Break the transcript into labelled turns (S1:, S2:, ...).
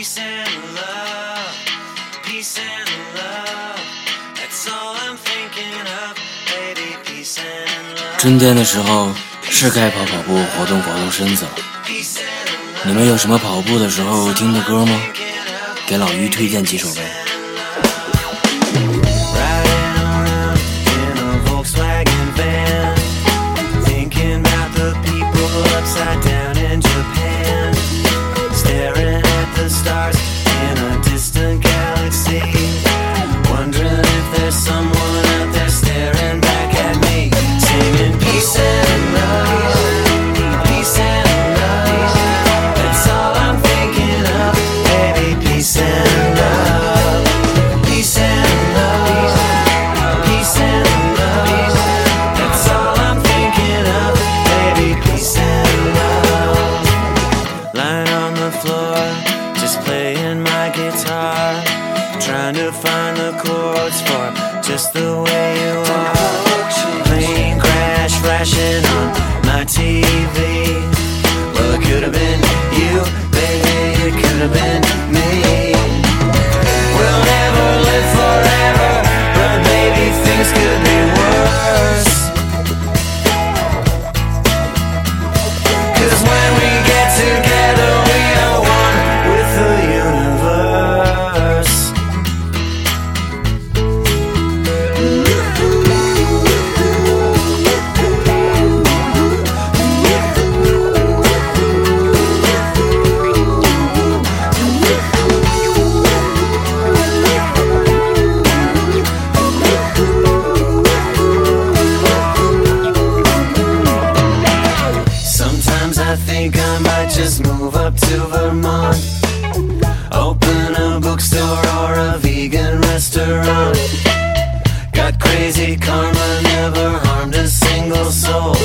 S1: Peace and love, peace and love. That's all I'm thinking of, baby. Peace and love.
S2: 春天的时候是该跑跑步，活动活动身子了。你们有什么跑步的时候听的歌吗？给老于推荐几首呗。
S1: Trying to find the chords for just the way you are. I think I might just move up to Vermont. Open a bookstore or a vegan restaurant. Got crazy karma, never harmed a single soul.